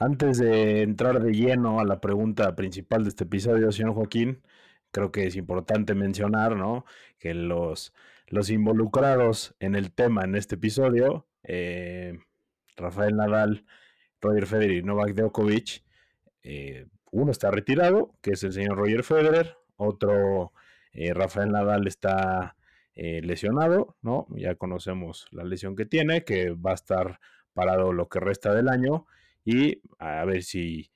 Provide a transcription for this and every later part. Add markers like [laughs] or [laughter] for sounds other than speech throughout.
Antes de entrar de lleno a la pregunta principal de este episodio, señor Joaquín, creo que es importante mencionar, ¿no? Que los, los involucrados en el tema en este episodio, eh, Rafael Nadal, Roger Federer y Novak Djokovic, eh, uno está retirado, que es el señor Roger Federer, otro, eh, Rafael Nadal está lesionado, ¿no? Ya conocemos la lesión que tiene, que va a estar parado lo que resta del año y a ver si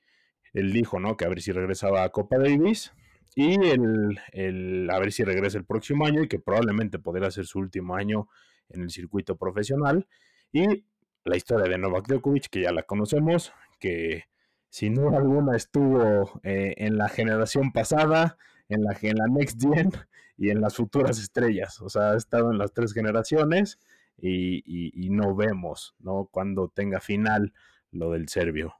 él dijo, ¿no? Que a ver si regresaba a Copa Davis y el, a ver si regresa el próximo año y que probablemente podrá ser su último año en el circuito profesional. Y la historia de Novak Djokovic, que ya la conocemos, que sin duda alguna estuvo eh, en la generación pasada, en la, en la Next Gen [laughs] y en las futuras estrellas. O sea, ha estado en las tres generaciones y, y no vemos, ¿no? Cuando tenga final lo del serbio.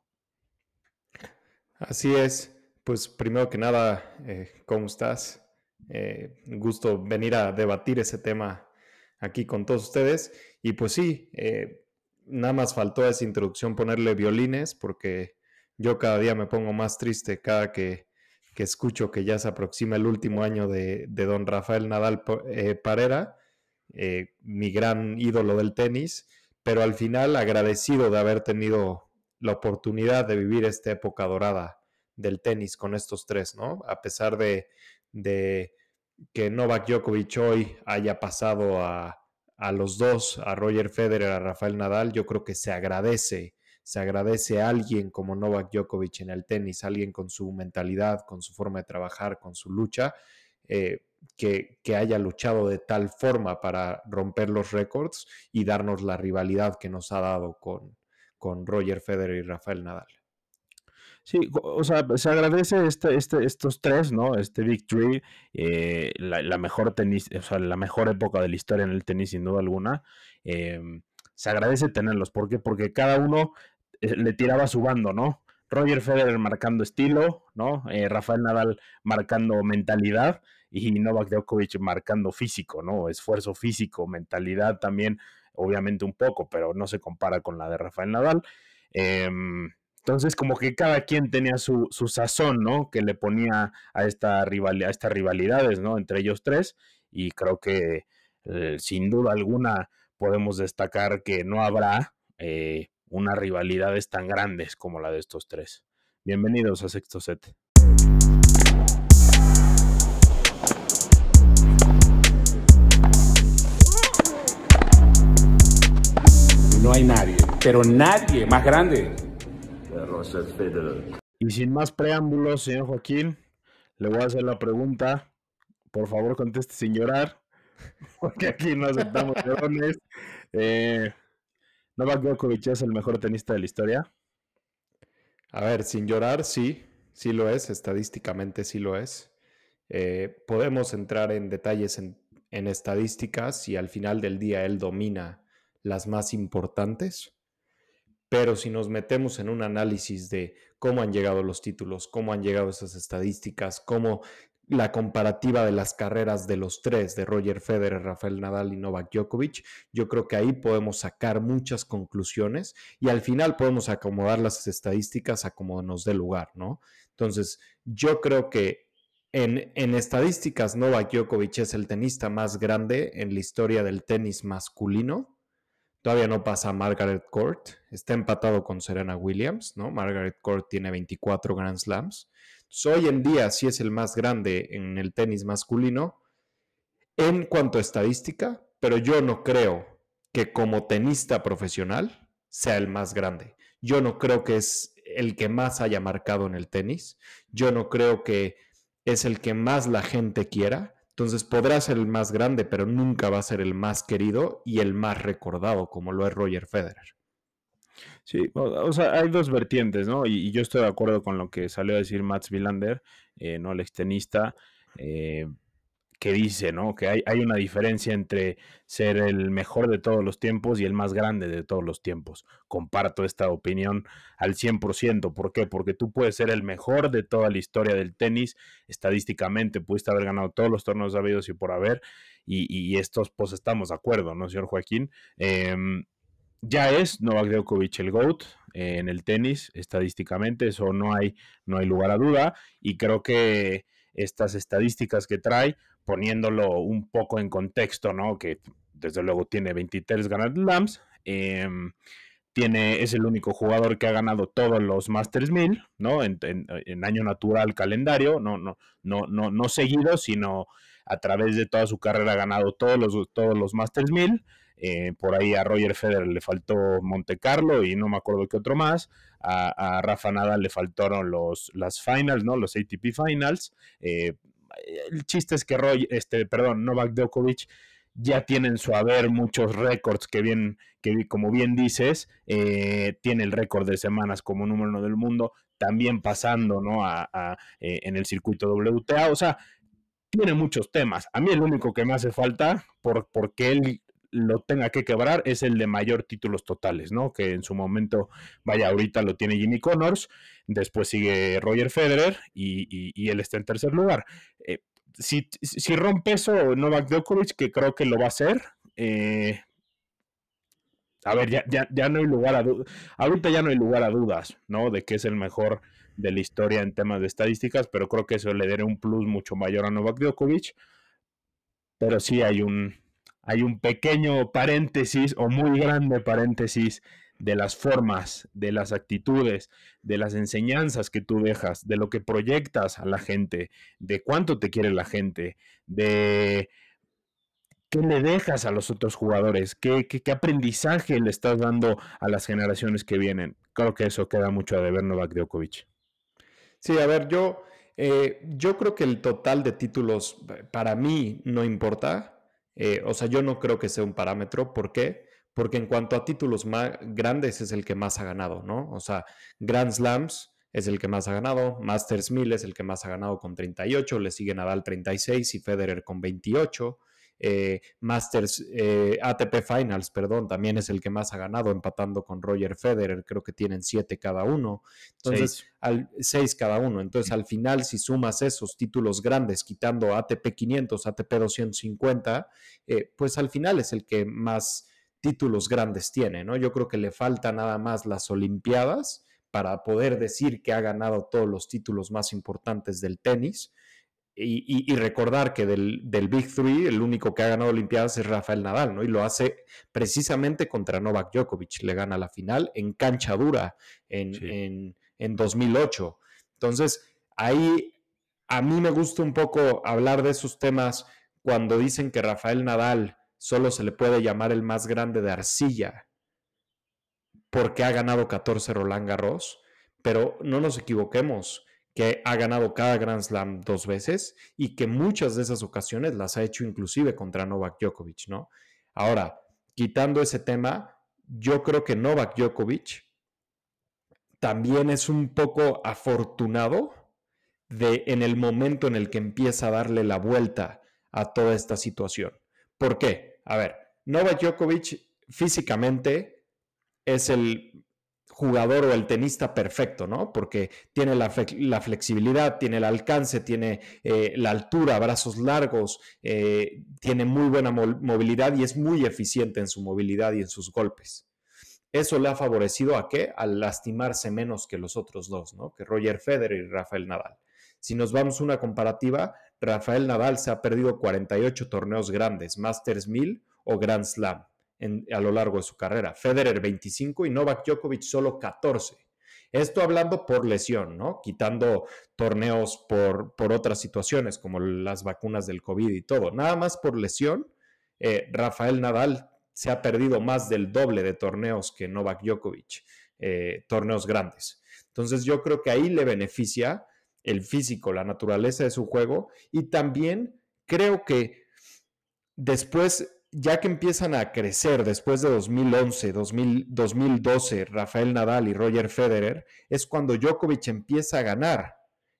Así es. Pues primero que nada, eh, ¿cómo estás? Eh, gusto venir a debatir ese tema aquí con todos ustedes. Y pues sí, eh, nada más faltó a esa introducción ponerle violines porque yo cada día me pongo más triste cada que, escucho que ya se aproxima el último año de, de don Rafael Nadal Parera, mi gran ídolo del tenis pero al final agradecido de haber tenido la oportunidad de vivir esta época dorada del tenis con estos tres, ¿no? A pesar de, que Novak Djokovic hoy haya pasado a, los dos, a Roger Federer, a Rafael Nadal, yo creo que se agradece, se agradece a alguien como Novak Djokovic en el tenis, alguien con su mentalidad, con su forma de trabajar, con su lucha, eh, que, haya luchado de tal forma para romper los récords y darnos la rivalidad que nos ha dado con, con Roger Federer y Rafael Nadal. Sí, o sea, se agradece este, este, estos tres, ¿no? Este victory, eh, la, mejor tenis, o sea, la mejor época de la historia en el tenis, sin duda alguna. Em, se agradece tenerlos. ¿Por qué? Porque cada uno eh, le tiraba su bando, ¿no? Roger Federer marcando estilo, ¿no? Eh, Rafael Nadal marcando mentalidad y Novak Djokovic marcando físico, ¿no? Esfuerzo físico, mentalidad también, obviamente un poco, pero no se compara con la de Rafael Nadal. Em, entonces, como que cada quien tenía su, sazón, ¿no? Que le ponía a, esta rivalidad, a estas rivalidades, ¿no? Entre ellos tres. Y creo que eh, sin duda alguna podemos destacar que no habrá eh, unas rivalidades tan grandes como la de estos tres. Bienvenidos a Sexto Set. No hay nadie, pero nadie más grande. Y sin más preámbulos, señor Joaquín, le voy a hacer la pregunta. Por favor, conteste sin llorar, [laughs] porque aquí no aceptamos [laughs] llorones. Eh, ¿Novak Djokovic es el mejor tenista de la historia? A ver, sin llorar, sí, sí lo es, estadísticamente sí lo es. Eh, podemos entrar en detalles en, en estadísticas y al final del día él domina las más importantes, pero si nos metemos en un análisis de cómo han llegado los títulos, cómo han llegado esas estadísticas, cómo la comparativa de las carreras de los tres, de Roger Federer, Rafael Nadal y Novak Djokovic, yo creo que ahí podemos sacar muchas conclusiones y al final podemos acomodar las estadísticas a como nos dé lugar, ¿no? Entonces, yo creo que en, en, estadísticas, Novak Djokovic es el tenista más grande en la historia del tenis masculino Todavía no pasa Margaret Court. Está empatado con Serena Williams, ¿no? Margaret Court tiene 24 Grand Slams. hoy en día sí es el más grande en el tenis masculino en cuanto a estadística, pero yo no creo que como tenista profesional sea el más grande. Yo no creo que es el que más haya marcado en el tenis. Yo no creo que es el que más la gente quiera. Entonces podrá ser el más grande, pero nunca va a ser el más querido y el más recordado, como lo es Roger Federer. Sí, o, sea, hay dos vertientes, ¿no? Y, yo estoy de acuerdo con lo que salió a decir Mats Wilander, eh, ¿no? El extenista. Eh, que dice, ¿no? Que hay, hay, una diferencia entre ser el mejor de todos los tiempos y el más grande de todos los tiempos. Comparto esta opinión al 100%. ¿Por qué? Porque tú puedes ser el mejor de toda la historia del tenis. Estadísticamente pudiste haber ganado todos los torneos habidos y por haber. Y, estos, pues estamos de acuerdo, ¿no, señor Joaquín? Em, ya es Novak Djokovic el GOAT. eh, en el tenis, estadísticamente, eso no hay, no hay lugar a duda, y creo que estas estadísticas que trae, poniéndolo un poco en contexto, ¿no? Que desde luego tiene 23 Grand Slams, em, tiene, es el único jugador que ha ganado todos los Masters 1000, ¿no? En, año natural calendario, no, no, no, no, no seguido, sino a través de toda su carrera ha ganado todos los, todos los Masters 1000. Eh, por ahí a Roger Federer le faltó Monte Carlo y no me acuerdo qué otro más. A, Rafa Nadal le faltaron los, las finals, ¿no? Los ATP finals. Eh, el chiste es que Roy, este, perdón, Novak Djokovic ya tiene en su haber muchos récords que bien, que como bien dices, eh, tiene el récord de semanas como número uno del mundo, también pasando, ¿no? A, en el circuito WTA. O sea, tiene muchos temas. A mí el único que me hace falta, por, porque él lo tenga que quebrar, es el de mayor títulos totales, ¿no? Que en su momento, vaya, ahorita lo tiene Jimmy Connors, después sigue Roger Federer y, él está en tercer lugar. Eh, si, si, rompe eso Novak Djokovic, que creo que lo va a hacer, eh, a ver, ya, no hay lugar a dudas, ahorita ya no hay lugar a dudas, ¿no? De que es el mejor de la historia en temas de estadísticas, pero creo que eso le daría un plus mucho mayor a Novak Djokovic. Pero sí hay un pequeño paréntesis o muy grande paréntesis de las formas, de las actitudes, de las enseñanzas que tú dejas, de lo que proyectas a la gente, de cuánto te quiere la gente, de qué le dejas a los otros jugadores, qué, qué, qué aprendizaje le estás dando a las generaciones que vienen. Creo que eso queda mucho a deber Novak Djokovic. Sí, a ver, yo, eh, yo creo que el total de títulos eh, para mí no importa. Eh, o sea, yo no creo que sea un parámetro. ¿Por qué? Porque en cuanto a títulos más grandes es el que más ha ganado, ¿no? O sea, Grand Slams es el que más ha ganado, Masters 1000 es el que más ha ganado con 38, le sigue Nadal 36 y Federer con 28. Eh, Masters, eh, ATP Finals, perdón, también es el que más ha ganado, empatando con Roger Federer, creo que tienen siete cada uno. Entonces, seis, al, seis cada uno. Entonces, al final, si sumas esos títulos grandes, quitando ATP 500, ATP 250, pues al final es el que más títulos grandes tiene, ¿no? Yo creo que le falta nada más las Olimpiadas para poder decir que ha ganado todos los títulos más importantes del tenis. Y, recordar que del, Big Three, el único que ha ganado Olimpiadas es Rafael Nadal, ¿no? Y lo hace precisamente contra Novak Djokovic. Le gana la final en cancha dura en, en 2008. Entonces, ahí a mí me gusta un poco hablar de esos temas cuando dicen que Rafael Nadal solo se le puede llamar el más grande de arcilla porque ha ganado 14 Roland Garros, pero no nos equivoquemos que ha ganado cada Grand Slam dos veces y que muchas de esas ocasiones las ha hecho inclusive contra Novak Djokovic, ¿no? Ahora, quitando ese tema, yo creo que Novak Djokovic también es un poco afortunado de en el momento en el que empieza a darle la vuelta a toda esta situación. ¿Por qué? A ver, Novak Djokovic físicamente es el jugador o el tenista perfecto, ¿no? Porque tiene la, flexibilidad, tiene el alcance, tiene eh, la altura, brazos largos, eh, tiene muy buena movilidad y es muy eficiente en su movilidad y en sus golpes. Eso le ha favorecido a qué? Al lastimarse menos que los otros dos, ¿no? Que Roger Federer y Rafael Nadal. Si nos vamos a una comparativa, Rafael Nadal se ha perdido 48 torneos grandes, Masters 1000 o Grand Slam a lo largo de su carrera. Federer 25 y Novak Djokovic solo 14. Esto hablando por lesión, ¿no? Quitando torneos por, por otras situaciones como las vacunas del COVID y todo. Nada más por lesión, eh, Rafael Nadal se ha perdido más del doble de torneos que Novak Djokovic, eh, torneos grandes. Entonces yo creo que ahí le beneficia el físico, la naturaleza de su juego y también creo que después ya que empiezan a crecer después de 2011, 2012, Rafael Nadal y Roger Federer, es cuando Djokovic empieza a ganar,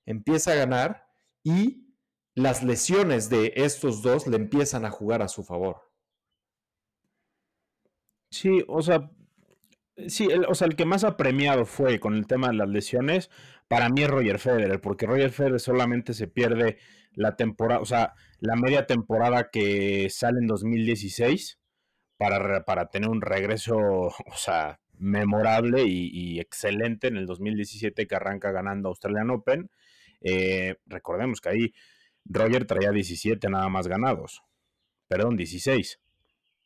empieza a ganar y las lesiones de estos dos le empiezan a jugar a su favor. Sí, o sea, sí, el, o sea, el que más ha premiado fue con el tema de las lesiones, para mí es Roger Federer, porque Roger Federer solamente se pierde la temporada, o sea, la media temporada que sale en 2016 para, para tener un regreso, [laughs] o sea, memorable y, excelente en el 2017 que arranca ganando Australian Open. Eh, recordemos que ahí Roger traía 17 nada más ganados. Perdón, 16.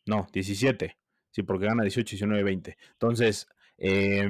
No, 17. Sí, porque gana 18, 19, 20. Entonces, eh,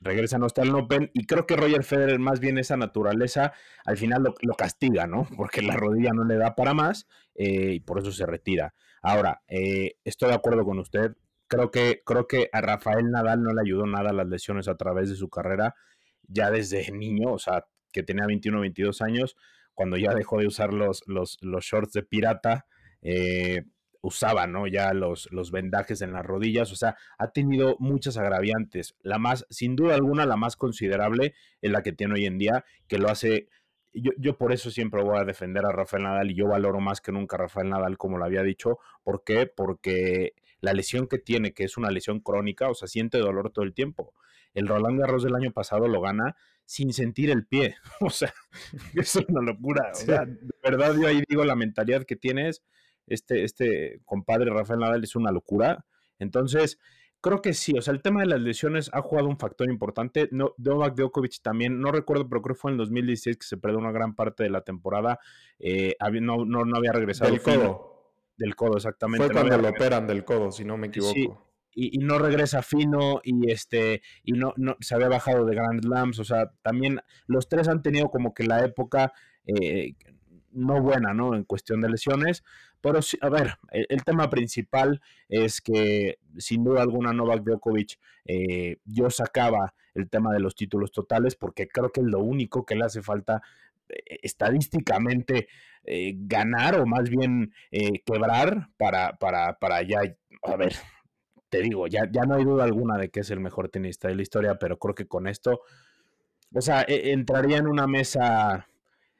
regresa no el Open y creo que Roger Federer más bien esa naturaleza al final lo, castiga, ¿no? [laughs] Porque la rodilla no le da para más eh, y por eso se retira. Ahora, eh, estoy de acuerdo con usted. Creo que, creo que a Rafael Nadal no le ayudó nada las lesiones a través de su carrera, ya desde [laughs] niño, o sea, que tenía 21 22 años, cuando ya dejó de usar los, los, los shorts de pirata, eh, usaba, ¿no? Ya los, los vendajes en las rodillas, o sea, ha tenido muchas agraviantes. La más, sin duda alguna, la más considerable es la que tiene hoy en día, que lo hace. Yo, yo por eso siempre voy a defender a Rafael Nadal y yo valoro más que nunca a Rafael Nadal, como lo había dicho. ¿Por qué? Porque la lesión que tiene, que es una lesión crónica, o sea, siente dolor todo el tiempo. El Roland Garros del año pasado lo gana sin sentir el pie. [laughs] O sea, es una locura. O sea, de verdad yo ahí digo la mentalidad que tienes este, este compadre Rafael Nadal es una locura. Entonces, creo que sí, o sea, el tema de las lesiones ha jugado un factor importante. No, Novak Djokovic también, no recuerdo, pero creo que fue en el 2016 que se perdió una gran parte de la temporada. Eh, no, no, había regresado. Del codo. Del codo, exactamente. Fue cuando lo operan del codo, si no me equivoco. Sí. Y, no regresa fino y este y no, no se había bajado de Grand Slams, o sea, también los tres han tenido como que la época eh, no buena, ¿no? En cuestión de lesiones. Pero sí, a ver, el, tema principal es que sin duda alguna Novak Djokovic eh, yo sacaba el tema de los títulos totales porque creo que es lo único que le hace falta eh, estadísticamente eh, ganar o más bien quebrar para, para, para ya, a ver, te digo, ya, ya no hay duda alguna de que es el mejor tenista de la historia, pero creo que con esto, o sea, e, entraría en una mesa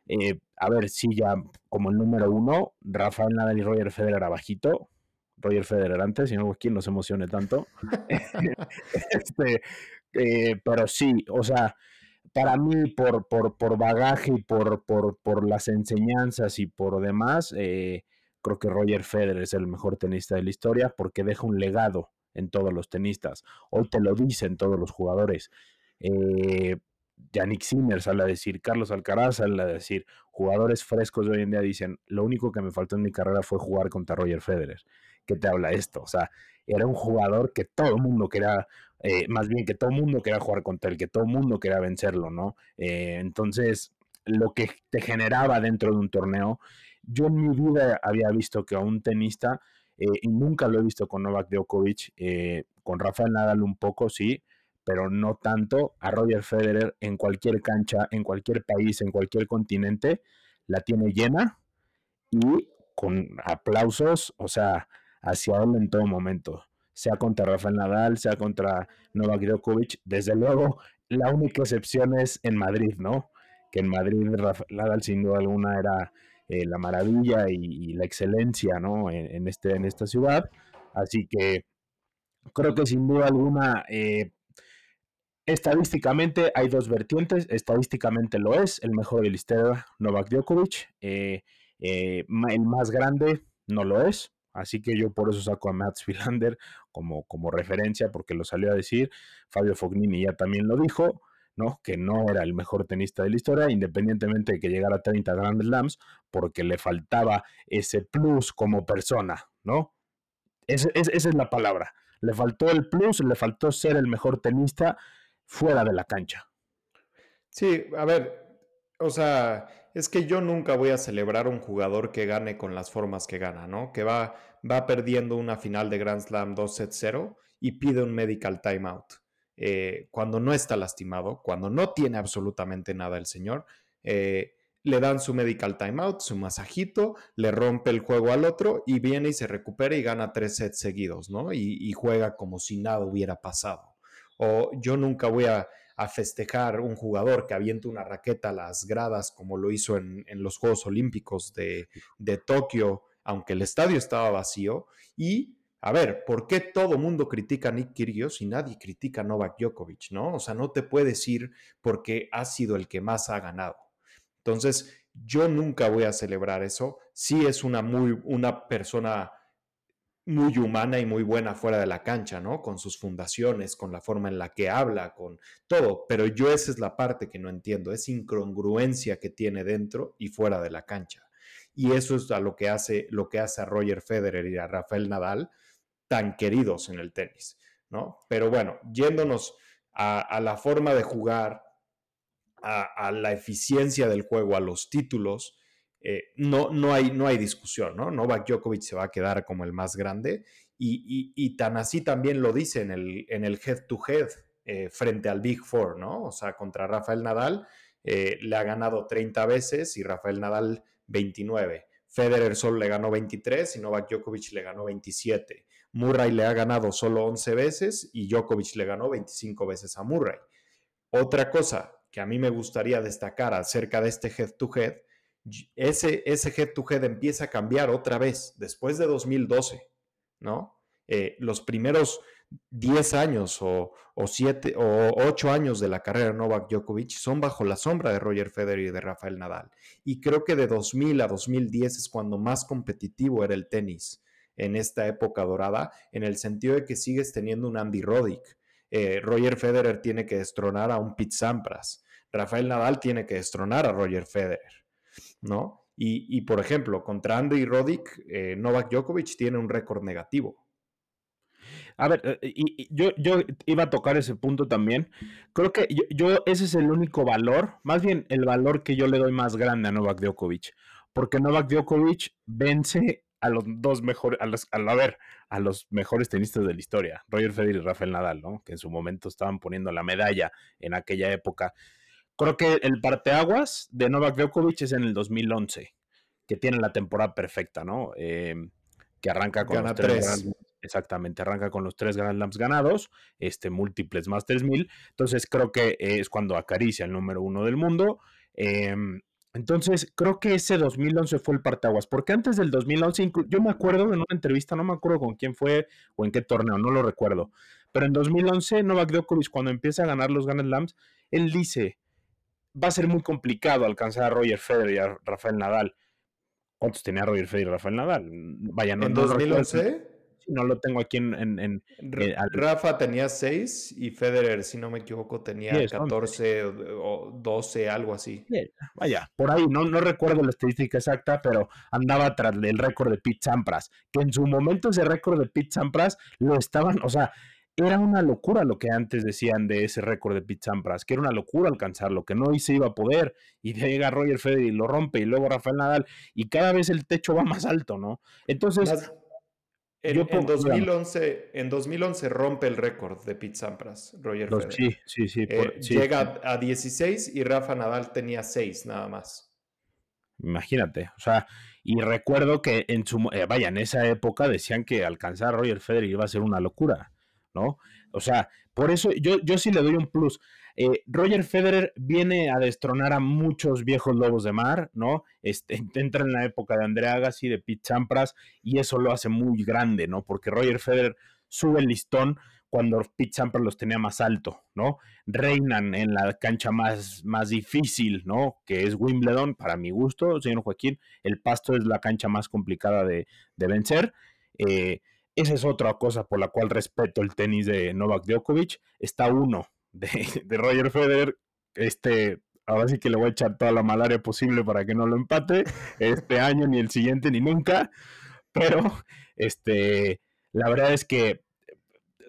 eh, a ver, si ya como el número uno, Rafael Nadal y Roger Federer abajito. Roger Federer antes, si no, quien no se emocione tanto. [laughs] [laughs] este, eh, pero sí, o sea, para mí, por, por, por bagaje y por, por, por, las enseñanzas y por demás, eh, creo que Roger Federer es el mejor tenista de la historia porque deja un legado en todos los tenistas. Hoy te lo dicen todos los jugadores. Eh, Yannick Sinner sale a decir, Carlos Alcaraz sale a decir, jugadores frescos de hoy en día dicen, lo único que me faltó en mi carrera fue jugar contra Roger Federer. ¿Qué te habla esto? O sea, era un jugador que todo el mundo quería, eh, más bien que todo el mundo quería jugar contra él, que todo el mundo quería vencerlo, ¿no? Eh, entonces, lo que te generaba dentro de un torneo, yo en mi vida había visto que a un tenista, eh, y nunca lo he visto con Novak Djokovic, con Rafael Nadal un poco, sí, pero no tanto a Roger Federer en cualquier cancha, en cualquier país, en cualquier continente, la tiene llena y con aplausos, o sea, hacia él en todo momento, sea contra Rafael Nadal, sea contra Novak Djokovic, desde luego la única excepción es en Madrid, ¿no? Que en Madrid Rafael Nadal sin duda alguna era eh, la maravilla y, la excelencia, ¿no? En, este, en esta ciudad, así que creo que sin duda alguna eh, Estadísticamente hay dos vertientes, estadísticamente lo es, el mejor de la historia, Novak Djokovic, eh, eh, el más grande no lo es, así que yo por eso saco a Mats Wilander como, como referencia, porque lo salió a decir, Fabio Fognini ya también lo dijo, ¿no? que no era el mejor tenista de la historia, independientemente de que llegara a 30 Grand Slams, porque le faltaba ese plus como persona, ¿no? esa es la palabra. Le faltó el plus, le faltó ser el mejor tenista, fuera de la cancha. Sí, a ver, o sea, es que yo nunca voy a celebrar a un jugador que gane con las formas que gana, ¿no? Que va, va perdiendo una final de Grand Slam 2-0 y pide un medical timeout. Eh, cuando no está lastimado, cuando no tiene absolutamente nada el señor, eh, le dan su medical timeout, su masajito, le rompe el juego al otro y viene y se recupera y gana tres sets seguidos, ¿no? y juega como si nada hubiera pasado o yo nunca voy a, festejar un jugador que avienta una raqueta a las gradas como lo hizo en, los Juegos Olímpicos de, Tokio, aunque el estadio estaba vacío. Y, a ver, ¿por qué todo mundo critica a Nick Kyrgios y nadie critica a Novak Djokovic, no? O sea, no te puedes ir porque ha sido el que más ha ganado. Entonces, yo nunca voy a celebrar eso. Sí es una muy, una persona muy humana y muy buena fuera de la cancha, ¿no? Con sus fundaciones, con la forma en la que habla, con todo. Pero yo esa es la parte que no entiendo, esa incongruencia que tiene dentro y fuera de la cancha. Y eso es a lo que hace, lo que hace a Roger Federer y a Rafael Nadal tan queridos en el tenis, ¿no? Pero bueno, yéndonos a, la forma de jugar, a, la eficiencia del juego, a los títulos, eh, no, no, hay, no hay discusión, ¿no? Novak Djokovic se va a quedar como el más grande y, tan así también lo dice en el, en el head-to-head eh, frente al Big Four, ¿no? O sea, contra Rafael Nadal eh, le ha ganado 30 veces y Rafael Nadal 29. Federer solo le ganó 23 y Novak Djokovic le ganó 27. Murray le ha ganado solo 11 veces y Djokovic le ganó 25 veces a Murray. Otra cosa que a mí me gustaría destacar acerca de este head-to-head, ese, ese head-to-head empieza a cambiar otra vez después de 2012, ¿no? Eh, los primeros 10 años o, o, 7 o 8 años de la carrera de Novak Djokovic son bajo la sombra de Roger Federer y de Rafael Nadal. Y creo que de 2000 a 2010 es cuando más competitivo era el tenis en esta época dorada, en el sentido de que sigues teniendo un Andy Roddick. Eh, Roger Federer tiene que destronar a un Pete Sampras. Rafael Nadal tiene que destronar a Roger Federer, ¿no? Y, por ejemplo, contra Andy Roddick, eh, Novak Djokovic tiene un récord negativo. A ver, eh, y, yo, yo iba a tocar ese punto también. Creo que yo, ese es el único valor, más bien el valor que yo le doy más grande a Novak Djokovic, porque Novak Djokovic vence a los dos mejores, a, los, a, ver, a los mejores tenistas de la historia, Roger Federer y Rafael Nadal, ¿no? Que en su momento estaban poniendo la medalla en aquella época. Creo que el parteaguas de Novak Djokovic es en el 2011, que tiene la temporada perfecta, ¿no? Em, que arranca con los tres. exactamente, arranca con los tres Grand Slams ganados, este, múltiples más 3000. Entonces creo que es cuando acaricia el número uno del mundo. Eh, entonces, creo que ese 2011 fue el partaguas, porque antes del 2011, yo me acuerdo en una entrevista, no me acuerdo con quién fue o en qué torneo, no lo recuerdo, pero en 2011 Novak Djokovic cuando empieza a ganar los Grand Slams, él dice, va a ser muy complicado alcanzar a Roger Federer y a Rafael Nadal. ¿Cuántos tenía Roger Federer y Rafael Nadal? Vaya, no, ¿En 2011? no lo tengo aquí en... en, eh, Rafa tenía 6 y Federer, si no me equivoco, tenía 14 o 12, algo así. Vaya, por ahí, no, no recuerdo la estadística exacta, pero andaba tras del récord de Pete Sampras, que en su momento ese récord de Pete Sampras lo estaban, o sea, era una locura lo que antes decían de ese récord de Pete Sampras, que era una locura alcanzarlo, que no se iba a poder, y llega Roger Federer y lo rompe, y luego Rafael Nadal, y cada vez el techo va más alto, ¿no? Entonces... En, 2011, en 2011 rompe el récord de Pete Sampras, Roger Federer. Sí, sí, sí, eh, llega a 16 y Rafa Nadal tenía 6 nada más. Imagínate, o sea, y recuerdo que en su, eh, vaya, en esa época decían que alcanzar a Roger Federer iba a ser una locura, ¿no? O sea, por eso yo, yo sí le doy un plus. Eh, Roger Federer viene a destronar a muchos viejos lobos de mar, ¿no? Este, [laughs] entra en la época de Andrea Agassi, de Pete Sampras, y eso lo hace muy grande, ¿no? Porque Roger Federer sube el listón cuando Pete Sampras los tenía más alto, ¿no? Reinan en la cancha más, más difícil, ¿no? Que es Wimbledon, para mi gusto, señor Joaquín. El pasto es la cancha más complicada de, vencer. Eh, esa es otra cosa por la cual respeto el tenis de Novak Djokovic. Está uno [laughs] de, Roger Federer. Este, ahora sí que le voy a echar toda la malaria posible para que no lo empate este [laughs] año, ni el siguiente, ni nunca. Pero, este, la verdad es que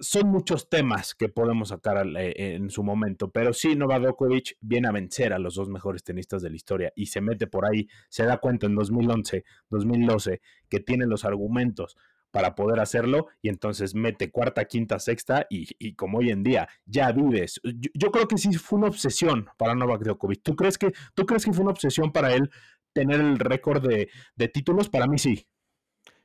son muchos temas que podemos sacar eh, en su momento, pero sí, Novak Djokovic viene a vencer a los dos mejores tenistas de la historia y se mete por ahí, se da cuenta en 2011, 2012 que tiene los argumentos para poder hacerlo y entonces mete cuarta, quinta, sexta y, como hoy en día ya vives. Yo, creo que sí fue una obsesión para Novak Djokovic. ¿Tú crees que, tú crees que fue una obsesión para él tener el récord de, títulos? Para mí sí.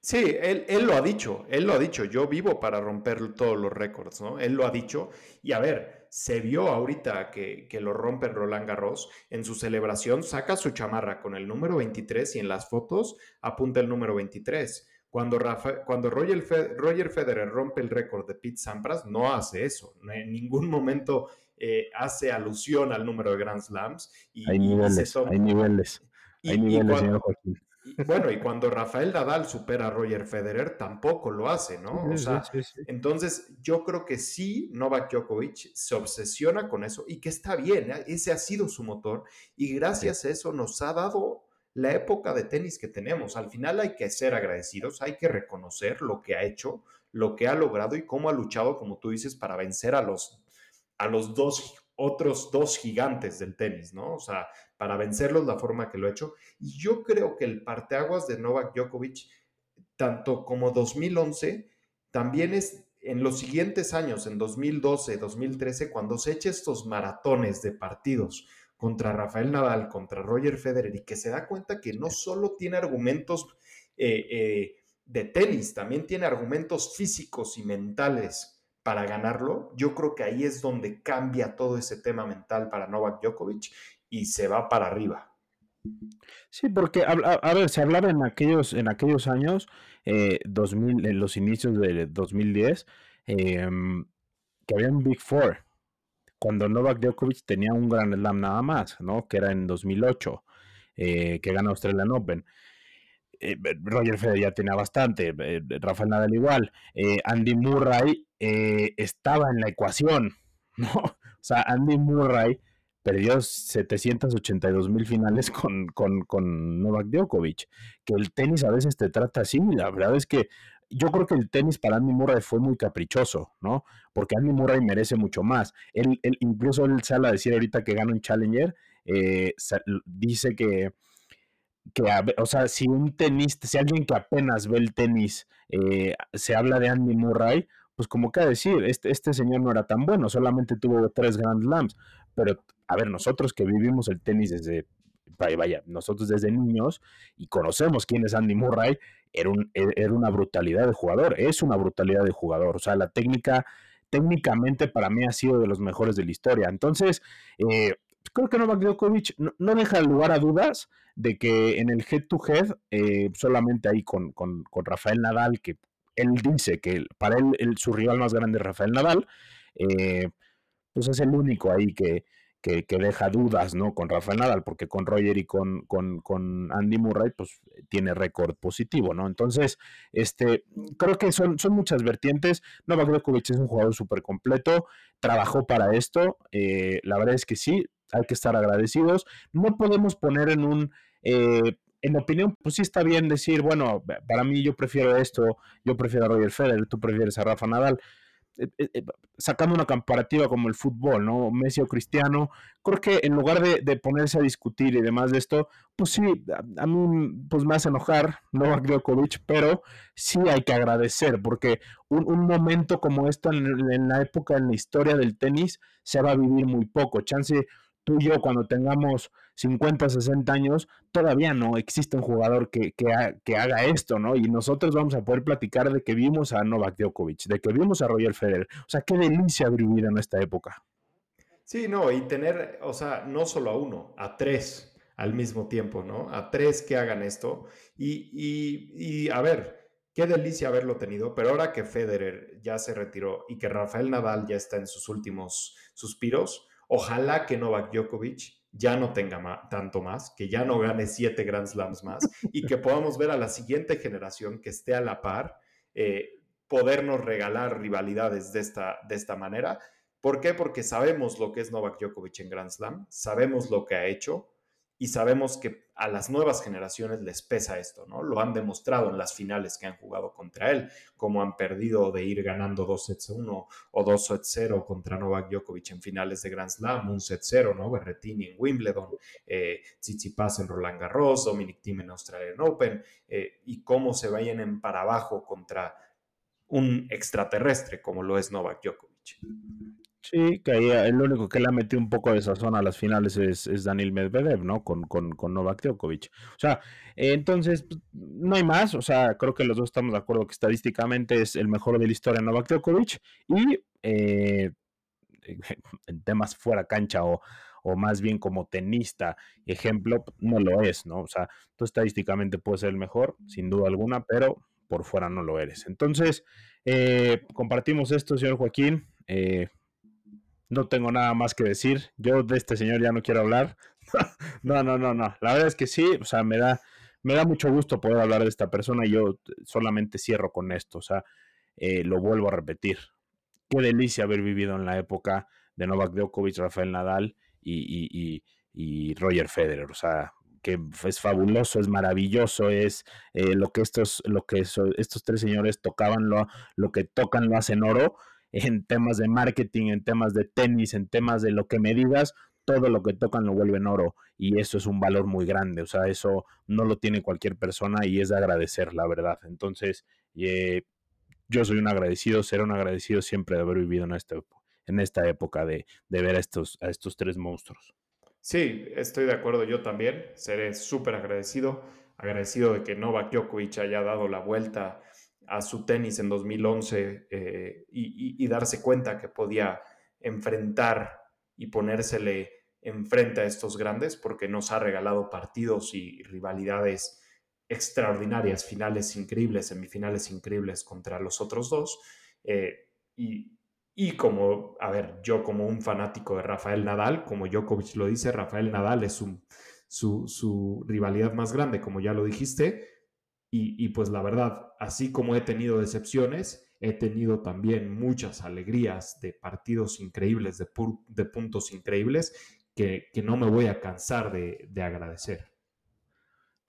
Sí, él, él, lo ha dicho, él lo ha dicho, yo vivo para romper todos los récords, ¿no? Él lo ha dicho y a ver, se vio ahorita que, que lo rompe Roland Garros, en su celebración saca su chamarra con el número 23 y en las fotos apunta el número 23 cuando, cuando Roger, Federer rompe el récord de Pete Sampras, no hace eso. en ningún momento eh, hace alusión al número de Grand Slams. hay niveles, hay niveles. hay niveles, señor Joaquín. bueno, y cuando Rafael Nadal supera a Roger Federer, tampoco lo hace, ¿no? o sea, entonces yo creo que sí, Novak Djokovic se obsesiona con eso y que está bien, ¿eh? ese ha sido su motor y gracias a eso nos ha dado la época de tenis que tenemos. Al final hay que ser agradecidos, hay que reconocer lo que ha hecho, lo que ha logrado y cómo ha luchado, como tú dices, para vencer a los, a los dos otros dos gigantes del tenis, ¿no? O sea, para vencerlos la forma que lo ha hecho. Y yo creo que el parteaguas de Novak Djokovic, tanto como 2011, también es en los siguientes años, en 2012, 2013, cuando se echa estos maratones de partidos contra Rafael Nadal, contra Roger Federer, y que se da cuenta que no solo tiene argumentos eh, eh, de tenis, también tiene argumentos físicos y mentales para ganarlo, yo creo que ahí es donde cambia todo ese tema mental para Novak Djokovic y se va para arriba. Sí, porque a, ver, se hablaba en aquellos, en aquellos años, 2000, eh, en los inicios de 2010, em, que había un Big Four, cuando Novak Djokovic tenía un gran slam nada más, ¿no? Que era en 2008, eh, que gana Australian Open. Eh, Roger Federer ya tenía bastante, Rafael Nadal igual, Andy Murray estaba en la ecuación, [laughs] ¿no? O sea, Andy Murray perdió 782 mil finales con, con, con, Novak Djokovic. Que el tenis a veces te trata así. La verdad es que yo creo que el tenis para Andy Murray fue muy caprichoso, ¿no? Porque Andy Murray merece mucho más. Él, incluso él sale a decir ahorita que gana un Challenger, eh, dice que, que, o sea, si un tenista, si alguien que apenas ve el tenis eh, se habla de Andy Murray, pues como que a decir, este, este señor no era tan bueno, solamente tuvo tres Grand Slams, pero a ver, nosotros que vivimos el tenis desde, vaya, nosotros desde niños y conocemos quién es Andy Murray, era, un, e, era una brutalidad de jugador, es una brutalidad de jugador, o sea, la técnica, técnicamente para mí ha sido de los mejores de la historia. Entonces, eh, creo que Novak Djokovic no, deja lugar a dudas de que en el head-to-head, eh, solamente ahí con, Rafael Nadal, que él dice que para él su rival más grande es Rafael Nadal, eh, pues es el único ahí que, que, deja dudas, ¿no? Con Rafael Nadal, porque con Roger y con, con, Andy Murray, pues tiene récord positivo, ¿no? Entonces, este, creo que son, son muchas vertientes. Novak Djokovic es un jugador súper completo, trabajó para esto, eh, la verdad es que sí, hay que estar agradecidos. No podemos poner en un... Eh, en opinión, pues sí está bien decir, bueno, para mí yo prefiero esto, yo prefiero a Roger Federer, tú prefieres a Rafa Nadal. Eh, eh, eh, sacando una comparativa como el fútbol, ¿no? Messi o Cristiano, creo que en lugar de, ponerse a discutir y demás de esto, pues sí, a, mí pues me hace enojar [laughs] Novak Djokovic, pero sí hay que agradecer, porque un, momento como esto en, la época, en la historia del tenis, se va a vivir muy poco. Chance tú y yo cuando tengamos 50, 60 años, todavía no existe un jugador que, que, haga esto, ¿no? Y nosotros vamos a poder platicar de que vimos a Novak Djokovic, de que vimos a Roger Federer. O sea, qué delicia vivir en esta época. Sí, no, y tener, o sea, no solo a uno, a tres al mismo tiempo, ¿no? A tres que hagan esto. Y, y a ver, qué delicia haberlo tenido, pero ahora que Federer ya se retiró y que Rafael Nadal ya está en sus últimos suspiros, Ojalá que Novak Djokovic ya no tenga tanto más, que ya no gane siete Grand Slams más y que podamos ver a la siguiente generación que esté a la par, eh, podernos regalar rivalidades de esta, de esta manera. ¿Por qué? Porque sabemos lo que es Novak Djokovic en Grand Slam, sabemos lo que ha hecho, y sabemos que a las nuevas generaciones les pesa esto, ¿no? Lo han demostrado en las finales que han jugado contra él, como han perdido de ir ganando 2 sets 1 o 2 sets 0 contra Novak Djokovic en finales de Grand Slam, un set 0, ¿no? Berretini en Wimbledon, eh, Tsitsipas en Roland Garros, Dominic Thiem en Australian Open, eh, y cómo se vayan para abajo contra un extraterrestre como lo es Novak Djokovic. Sí, que ahí el único que le ha metido un poco de sazón a las finales es, Daniel Medvedev, ¿no? Con, con, con, Novak Djokovic. O sea, entonces, pues, no hay más. O sea, creo que los dos estamos de acuerdo que estadísticamente es el mejor de la historia Novak Djokovic. Y eh, [laughs] en temas fuera cancha o, o más bien como tenista, ejemplo, no lo es, ¿no? O sea, tú estadísticamente puedes ser el mejor, sin duda alguna, pero por fuera no lo eres. Entonces, eh, compartimos esto, señor Joaquín. Eh, no tengo nada más que decir. Yo de este señor ya no quiero hablar. [laughs] no, no, no, no. La verdad es que sí, o sea, me da, me da mucho gusto poder hablar de esta persona y yo solamente cierro con esto, o sea, eh, lo vuelvo a repetir. Qué delicia haber vivido en la época de Novak Djokovic, Rafael Nadal y, Roger Federer, o sea, que es fabuloso, es maravilloso, es eh, lo que estos, lo que estos tres señores tocaban, lo, lo que tocan lo hacen oro en temas de marketing, en temas de tenis, en temas de lo que me digas, todo lo que tocan lo vuelven oro y eso es un valor muy grande, o sea, eso no lo tiene cualquier persona y es de agradecer, la verdad. Entonces, eh, yo soy un agradecido, seré un agradecido siempre de haber vivido en esta, en esta época de, de ver a estos, a estos tres monstruos. Sí, estoy de acuerdo, yo también seré súper agradecido, agradecido de que Novak Djokovic haya dado la vuelta a su tenis en 2011 eh, y, darse cuenta que podía enfrentar y ponérsele enfrente a estos grandes porque nos ha regalado partidos y rivalidades extraordinarias, finales increíbles, semifinales increíbles contra los otros dos. Eh, y, y, como, a ver, yo como un fanático de Rafael Nadal, como Djokovic lo dice, Rafael Nadal es su, su rivalidad más grande, como ya lo dijiste, y, pues la verdad, así como he tenido decepciones, he tenido también muchas alegrías de partidos increíbles, de, puntos increíbles, que, no me voy a cansar de, agradecer.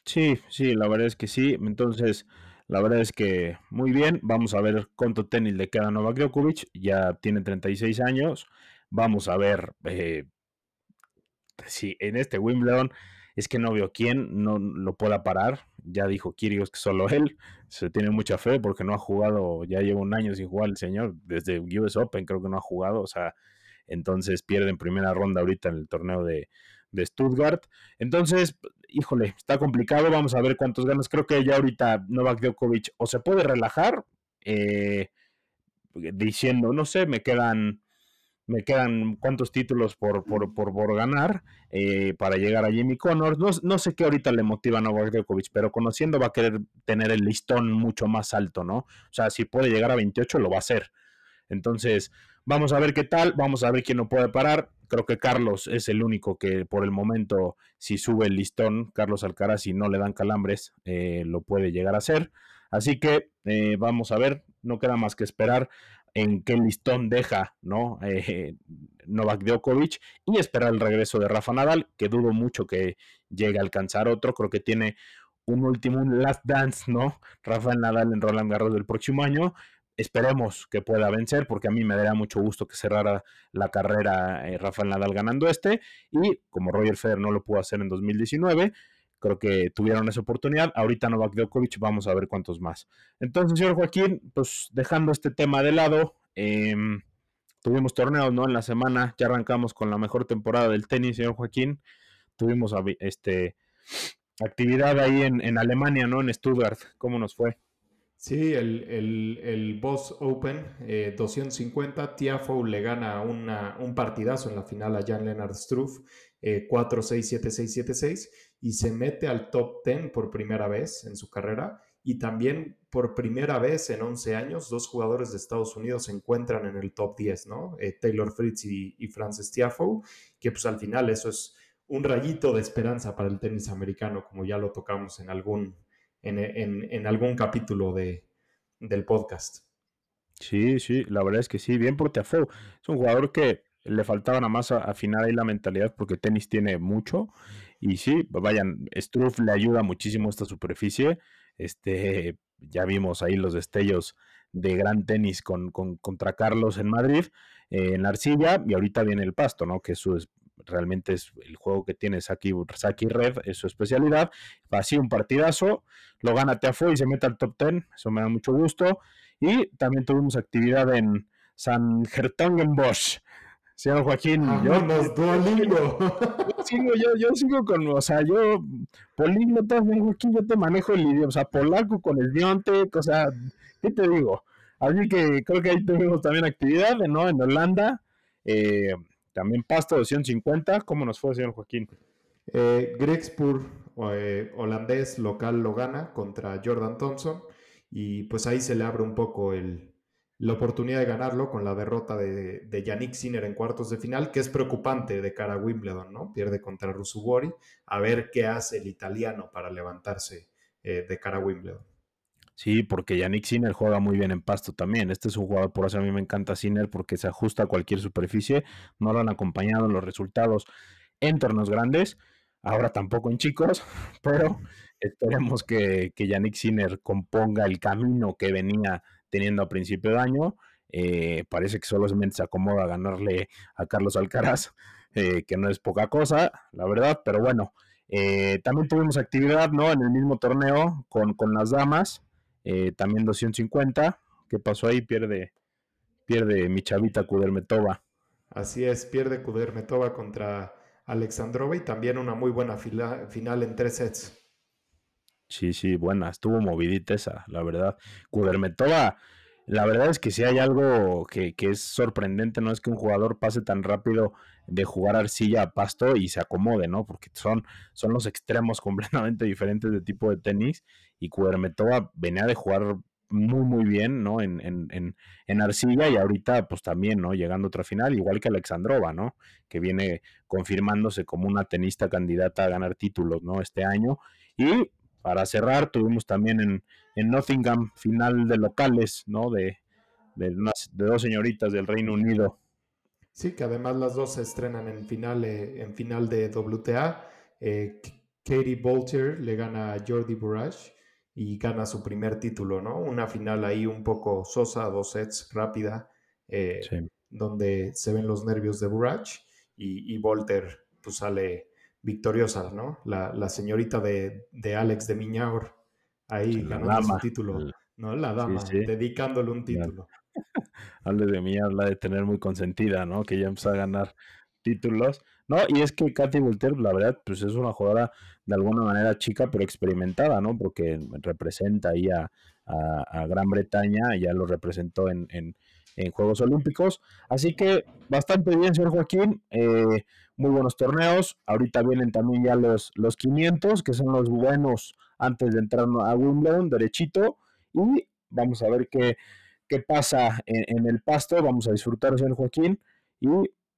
Sí, sí, la verdad es que sí. Entonces, la verdad es que muy bien. Vamos a ver cuánto tenis le queda a Novak Djokovic. Ya tiene 36 años. Vamos a ver eh, si en este Wimbledon es que no veo quién no lo pueda parar. Ya dijo Kirios que solo él. Se tiene mucha fe porque no ha jugado, ya lleva un año sin jugar el señor. Desde US Open creo que no ha jugado. O sea, entonces pierde en primera ronda ahorita en el torneo de, Stuttgart. Entonces, híjole, está complicado. Vamos a ver cuántos ganas. Creo que ya ahorita Novak Djokovic o se puede relajar eh, diciendo, no sé, me quedan me quedan cuántos títulos por, por, por, ganar eh, para llegar a Jimmy Connors. No, no, sé qué ahorita le motiva a Novak Djokovic, pero conociendo va a querer tener el listón mucho más alto, ¿no? O sea, si puede llegar a 28 lo va a hacer. Entonces, vamos a ver qué tal, vamos a ver quién lo puede parar. Creo que Carlos es el único que por el momento, si sube el listón, Carlos Alcaraz, si no le dan calambres, eh, lo puede llegar a hacer. Así que eh, vamos a ver, no queda más que esperar en qué listón deja ¿no? Eh, Novak Djokovic y esperar el regreso de Rafa Nadal, que dudo mucho que llegue a alcanzar otro. Creo que tiene un último, un last dance, ¿no? Rafael Nadal en Roland Garros del próximo año. Esperemos que pueda vencer, porque a mí me daría mucho gusto que cerrara la carrera eh, Rafael Nadal ganando este. Y como Roger Federer no lo pudo hacer en 2019, creo que tuvieron esa oportunidad. Ahorita Novak Djokovic, vamos a ver cuántos más. Entonces, señor Joaquín, pues dejando este tema de lado, em, tuvimos torneos, ¿no? En la semana, ya arrancamos con la mejor temporada del tenis, señor Joaquín. Tuvimos este actividad ahí en, Alemania, ¿no? En Stuttgart. ¿Cómo nos fue? Sí, el, el, Boss Open 250, eh, Tiafoe le gana una, un partidazo en la final a Jan Lennart Struff, 4-6-7-6-7-6 y se mete al top 10 por primera vez en su carrera y también por primera vez en 11 años dos jugadores de Estados Unidos se encuentran en el top 10, ¿no? Eh, Taylor Fritz y, Francis Tiafoe, que pues al final eso es un rayito de esperanza para el tenis americano, como ya lo tocamos en algún, en, algún capítulo de, del podcast. Sí, sí, la verdad es que sí, bien por Tiafoe. Es un jugador que le faltaba nada más afinar ahí la mentalidad porque tenis tiene mucho y sí, vayan, Struff le ayuda muchísimo esta superficie. Este, ya vimos ahí los destellos de gran tenis con, contra Carlos en Madrid, eh, en la arcilla, y ahorita viene el pasto, ¿no? Que es, realmente es el juego que tiene Saki, Saki Red, es su especialidad. Así un partidazo, lo gana Teafo y se mete al top 10, eso me da mucho gusto. Y también tuvimos actividad en San Bosch señor Joaquín. yo, Duolingo. Yo sigo, yo, yo sigo con, o sea, yo, políglota, Joaquín, yo te manejo el idioma, o sea, polaco con el Diontek, o sea, ¿qué te digo? Así que creo que ahí tuvimos también actividad, ¿no? En Holanda, eh, también Pasto 250, ¿cómo nos fue, señor Joaquín? Eh, eh, holandés local, lo gana contra Jordan Thompson, y pues ahí se le abre un poco el, la oportunidad de ganarlo con la derrota de, de Yannick Sinner en cuartos de final, que es preocupante de cara a Wimbledon, ¿no? Pierde contra Rusubori. A ver qué hace el italiano para levantarse eh, de cara a Wimbledon. Sí, porque Yannick Sinner juega muy bien en pasto también. Este es un jugador, por eso a mí me encanta Sinner, porque se ajusta a cualquier superficie. No lo han acompañado los resultados en torneos grandes, ahora tampoco en chicos, [laughs] pero esperemos que, que Yannick Sinner componga el camino que venía teniendo a principio de año. Eh, parece que solamente se acomoda a ganarle a Carlos Alcaraz, [laughs] eh, que no es poca cosa, la verdad, pero bueno. Eh, también tuvimos actividad, ¿no? En el mismo torneo con, con las damas, también 250. ¿Qué pasó ahí? Pierde, pierde mi chavita Kudermetova. Así es, pierde Kudermetova contra Alexandrova y también una muy buena final en tres sets. Sí, sí, buena, estuvo movidita esa, la verdad. Kudermetova, la verdad es que si hay algo que, es sorprendente, no es que un jugador pase tan rápido de jugar arcilla a pasto y se acomode, ¿no? Porque son, son los extremos [laughs] completamente diferentes de tipo de tenis y Kudermetova venía de jugar muy, muy bien, ¿no? En, en, en, arcilla y ahorita, pues también, ¿no? Llegando a otra final, igual que Alexandrova, ¿no? Que viene confirmándose como una tenista candidata a ganar títulos, ¿no? Este año. Y para cerrar, tuvimos también en, en Nottingham final de locales, ¿no? De, de, de, dos señoritas del Reino Unido. Sí, que además las dos se estrenan en final, eh, en final de WTA. Eh, Katie Bolter le gana a Jordi Burrage y gana su primer título, ¿no? Una final ahí un poco sosa, dos sets, rápida, eh, donde se ven los nervios de Burrach y, y pues sale victoriosa, ¿no? La, señorita de, Alex de Miñaur ahí ganando su título, ¿no? La dama, dedicándole un título. [laughs] Alex de Miñaur la de tener muy consentida, ¿no? Que ya empezó a ganar títulos. No, y es que Katy Volter, la verdad, pues es una jugadora de alguna manera chica, pero experimentada, ¿no? Porque representa ahí a, Gran Bretaña, ya lo representó en, Juegos Olímpicos. Así que bastante bien, señor Joaquín. Eh, muy buenos torneos. Ahorita vienen también ya los, los 500, que son los buenos antes de entrar a Wimbledon, derechito. Y vamos a ver qué, qué pasa en, en el pasto. Vamos a disfrutar, señor Joaquín. Y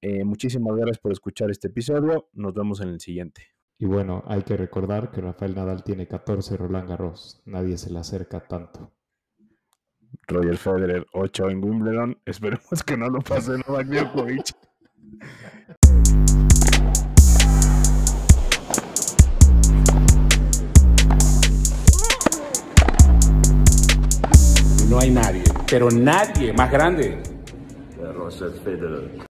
eh, muchísimas gracias por escuchar este episodio. Nos vemos en el siguiente. Y bueno, hay que recordar que Rafael Nadal tiene 14 Roland Garros. Nadie se le acerca tanto. Roger Federer 8 en Wimbledon. [laughs] Esperemos que no lo pase Novak [laughs] Djokovic. No hay nadie, pero nadie más grande. Roger Federer.